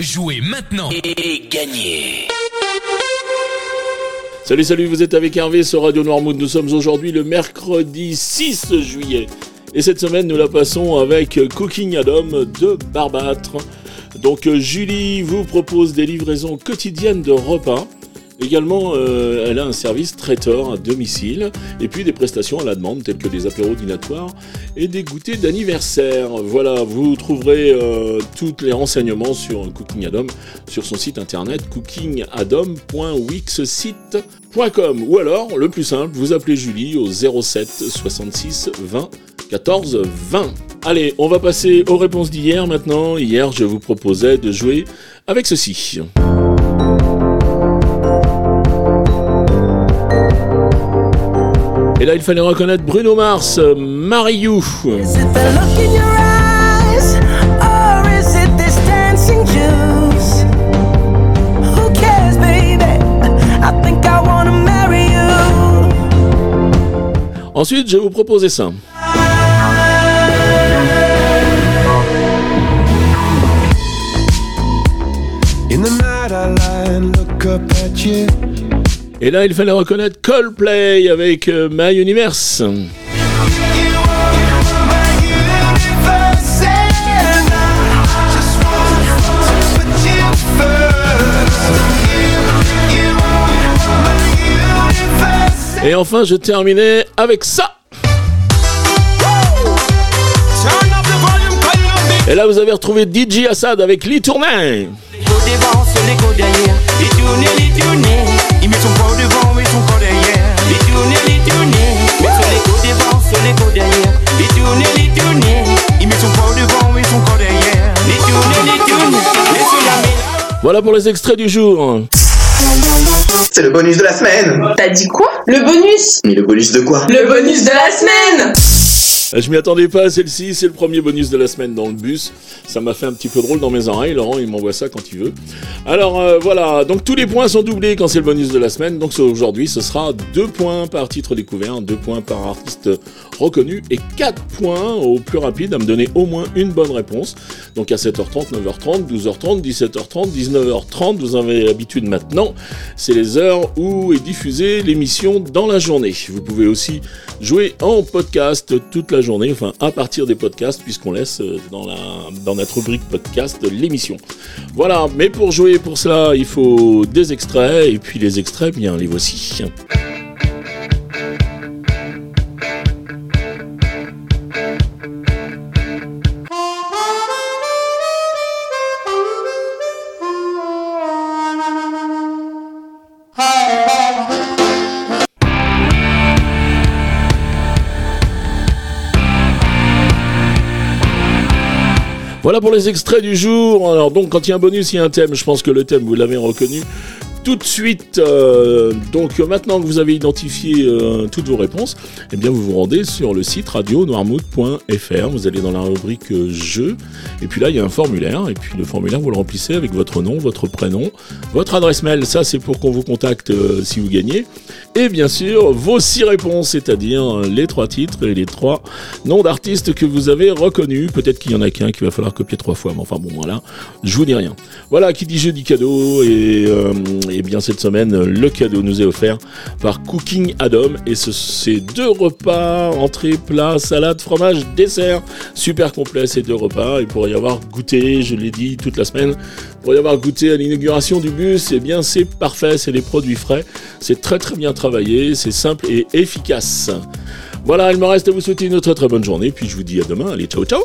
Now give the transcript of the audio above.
Jouez maintenant et gagnez Salut, salut, vous êtes avec Hervé sur Radio Noirmouth. Nous sommes aujourd'hui le mercredi 6 juillet. Et cette semaine, nous la passons avec Cooking Adam de Barbâtre. Donc, Julie vous propose des livraisons quotidiennes de repas. Également, euh, elle a un service traiteur à domicile et puis des prestations à la demande telles que des apéros dînatoires et des goûters d'anniversaire. Voilà, vous trouverez euh, tous les renseignements sur Cooking Adam sur son site internet cookingadom.wixsite.com ou alors, le plus simple, vous appelez Julie au 07 66 20 14 20. Allez, on va passer aux réponses d'hier maintenant. Hier, je vous proposais de jouer avec ceci. Et là, il fallait reconnaître Bruno Mars, Mariou. Ensuite, je vais vous proposer ça. In the night I lie and look up at you. Et là, il fallait reconnaître Coldplay avec euh, My Universe. Et enfin, je terminais avec ça. Et là, vous avez retrouvé DJ Assad avec Lee Tournay. Il met son corps devant et son corps derrière. Les tourner, les tourner. Mais les côtés devant, les côtés derrière. Les tourner, les tourner. Il met son corps devant et son corps derrière. Les tourner, les tourner. La Voilà pour les extraits du jour. C'est le bonus de la semaine. T'as dit quoi? Le bonus Mais le bonus de quoi? Le bonus de la semaine je m'y attendais pas à celle-ci, c'est le premier bonus de la semaine dans le bus. Ça m'a fait un petit peu drôle dans mes oreilles. Laurent, il m'envoie ça quand il veut. Alors euh, voilà, donc tous les points sont doublés quand c'est le bonus de la semaine. Donc aujourd'hui, ce sera 2 points par titre découvert, 2 points par artiste reconnu et 4 points au plus rapide à me donner au moins une bonne réponse. Donc à 7h30, 9h30, 12h30, 17h30, 19h30, vous avez l'habitude maintenant. C'est les heures où est diffusée l'émission dans la journée. Vous pouvez aussi jouer en podcast toute la journée, enfin à partir des podcasts, puisqu'on laisse euh, dans, la, dans notre rubrique podcast l'émission. Voilà, mais pour jouer pour cela, il faut des extraits, et puis les extraits, bien les voici. Voilà pour les extraits du jour. Alors donc quand il y a un bonus, il y a un thème. Je pense que le thème, vous l'avez reconnu tout de suite. Euh, donc maintenant que vous avez identifié euh, toutes vos réponses, eh bien vous vous rendez sur le site radio noirmouth.fr. Vous allez dans la rubrique euh, jeux et puis là il y a un formulaire et puis le formulaire vous le remplissez avec votre nom, votre prénom, votre adresse mail. Ça c'est pour qu'on vous contacte si vous gagnez. Et bien sûr vos six réponses, c'est-à-dire les trois titres et les trois noms d'artistes que vous avez reconnus. Peut-être qu'il y en a qu'un qu'il va falloir copier trois fois, mais enfin bon voilà, je vous dis rien. Voilà qui dit jeu dit cadeau et eh bien cette semaine, le cadeau nous est offert par Cooking Adam et c'est deux repas, entrée, plat, salade, fromage, dessert, super complet ces deux repas. Il pourrait y avoir goûté, je l'ai dit toute la semaine, pourrait y avoir goûté à l'inauguration du bus. Et eh bien c'est parfait, c'est des produits frais, c'est très très bien travaillé, c'est simple et efficace. Voilà, il me reste à vous souhaiter une très très bonne journée, puis je vous dis à demain. Allez, ciao ciao